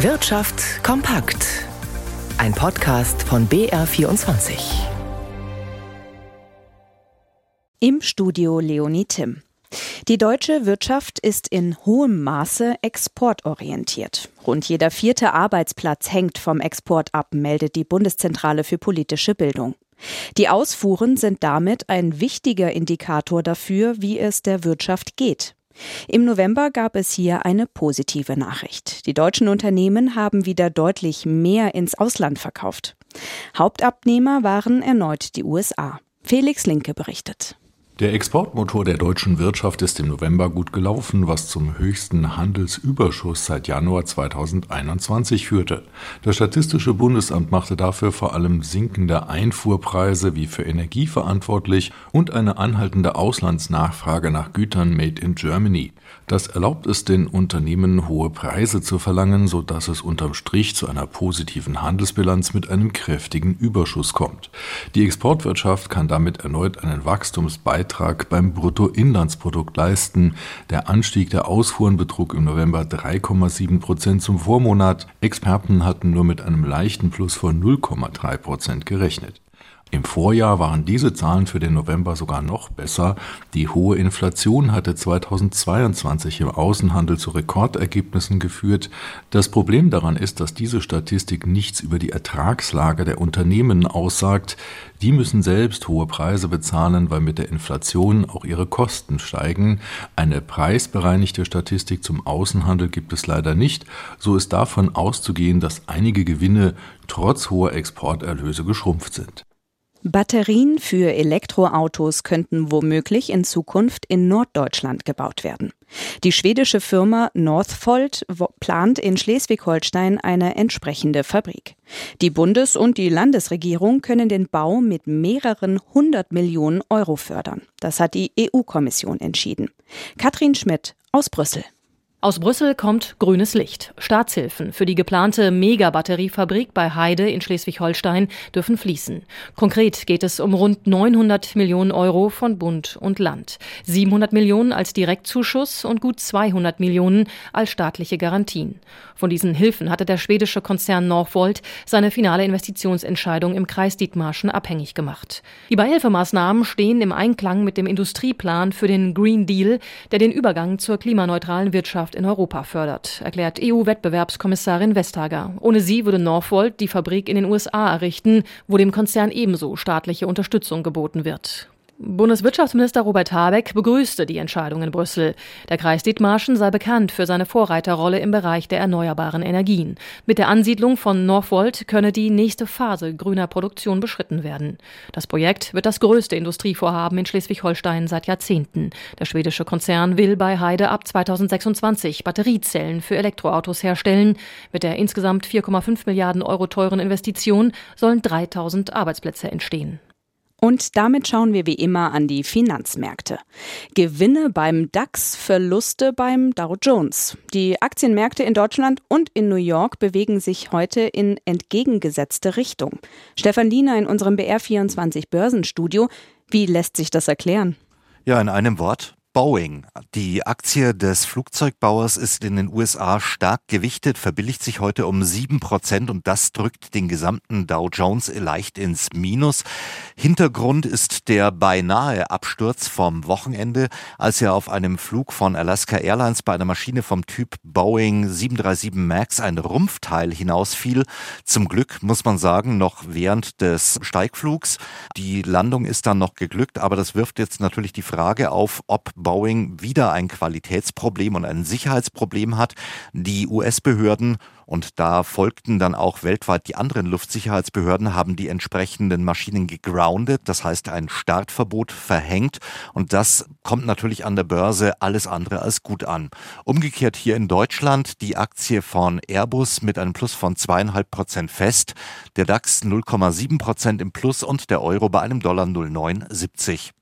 Wirtschaft kompakt. Ein Podcast von BR24. Im Studio Leonie Timm. Die deutsche Wirtschaft ist in hohem Maße exportorientiert. Rund jeder vierte Arbeitsplatz hängt vom Export ab, meldet die Bundeszentrale für politische Bildung. Die Ausfuhren sind damit ein wichtiger Indikator dafür, wie es der Wirtschaft geht. Im November gab es hier eine positive Nachricht. Die deutschen Unternehmen haben wieder deutlich mehr ins Ausland verkauft. Hauptabnehmer waren erneut die USA. Felix Linke berichtet. Der Exportmotor der deutschen Wirtschaft ist im November gut gelaufen, was zum höchsten Handelsüberschuss seit Januar 2021 führte. Das Statistische Bundesamt machte dafür vor allem sinkende Einfuhrpreise wie für Energie verantwortlich und eine anhaltende Auslandsnachfrage nach Gütern made in Germany. Das erlaubt es den Unternehmen, hohe Preise zu verlangen, sodass es unterm Strich zu einer positiven Handelsbilanz mit einem kräftigen Überschuss kommt. Die Exportwirtschaft kann damit erneut einen Wachstumsbeitrag beim Bruttoinlandsprodukt leisten. Der Anstieg der Ausfuhren betrug im November 3,7 Prozent zum Vormonat. Experten hatten nur mit einem leichten Plus von 0,3 Prozent gerechnet. Im Vorjahr waren diese Zahlen für den November sogar noch besser. Die hohe Inflation hatte 2022 im Außenhandel zu Rekordergebnissen geführt. Das Problem daran ist, dass diese Statistik nichts über die Ertragslage der Unternehmen aussagt. Die müssen selbst hohe Preise bezahlen, weil mit der Inflation auch ihre Kosten steigen. Eine preisbereinigte Statistik zum Außenhandel gibt es leider nicht. So ist davon auszugehen, dass einige Gewinne trotz hoher Exporterlöse geschrumpft sind. Batterien für Elektroautos könnten womöglich in Zukunft in Norddeutschland gebaut werden. Die schwedische Firma Northvolt plant in Schleswig-Holstein eine entsprechende Fabrik. Die Bundes- und die Landesregierung können den Bau mit mehreren hundert Millionen Euro fördern. Das hat die EU-Kommission entschieden. Katrin Schmidt aus Brüssel. Aus Brüssel kommt grünes Licht. Staatshilfen für die geplante Megabatteriefabrik bei Heide in Schleswig-Holstein dürfen fließen. Konkret geht es um rund 900 Millionen Euro von Bund und Land. 700 Millionen als Direktzuschuss und gut 200 Millionen als staatliche Garantien. Von diesen Hilfen hatte der schwedische Konzern Northvolt seine finale Investitionsentscheidung im Kreis Dietmarschen abhängig gemacht. Die Beihilfemaßnahmen stehen im Einklang mit dem Industrieplan für den Green Deal, der den Übergang zur klimaneutralen Wirtschaft in Europa fördert, erklärt EU-Wettbewerbskommissarin Vestager. Ohne sie würde Northvolt die Fabrik in den USA errichten, wo dem Konzern ebenso staatliche Unterstützung geboten wird. Bundeswirtschaftsminister Robert Habeck begrüßte die Entscheidung in Brüssel. Der Kreis Dithmarschen sei bekannt für seine Vorreiterrolle im Bereich der erneuerbaren Energien. Mit der Ansiedlung von Northvolt könne die nächste Phase grüner Produktion beschritten werden. Das Projekt wird das größte Industrievorhaben in Schleswig-Holstein seit Jahrzehnten. Der schwedische Konzern will bei Heide ab 2026 Batteriezellen für Elektroautos herstellen. Mit der insgesamt 4,5 Milliarden Euro teuren Investition sollen 3000 Arbeitsplätze entstehen. Und damit schauen wir wie immer an die Finanzmärkte. Gewinne beim DAX, Verluste beim Dow Jones. Die Aktienmärkte in Deutschland und in New York bewegen sich heute in entgegengesetzte Richtung. Stefan Liener in unserem BR24 Börsenstudio. Wie lässt sich das erklären? Ja, in einem Wort, Boeing. Die Aktie des Flugzeugbauers ist in den USA stark gewichtet, verbilligt sich heute um sieben Prozent und das drückt den gesamten Dow Jones leicht ins Minus. Hintergrund ist der beinahe Absturz vom Wochenende, als er auf einem Flug von Alaska Airlines bei einer Maschine vom Typ Boeing 737 MAX ein Rumpfteil hinausfiel. Zum Glück muss man sagen, noch während des Steigflugs. Die Landung ist dann noch geglückt, aber das wirft jetzt natürlich die Frage auf, ob Boeing wieder ein Qualitätsproblem und ein Sicherheitsproblem hat. Die US-Behörden und da folgten dann auch weltweit die anderen Luftsicherheitsbehörden, haben die entsprechenden Maschinen gegroundet, das heißt ein Startverbot verhängt. Und das kommt natürlich an der Börse alles andere als gut an. Umgekehrt hier in Deutschland die Aktie von Airbus mit einem Plus von zweieinhalb Prozent fest, der DAX 0,7 Prozent im Plus und der Euro bei einem Dollar 0,970.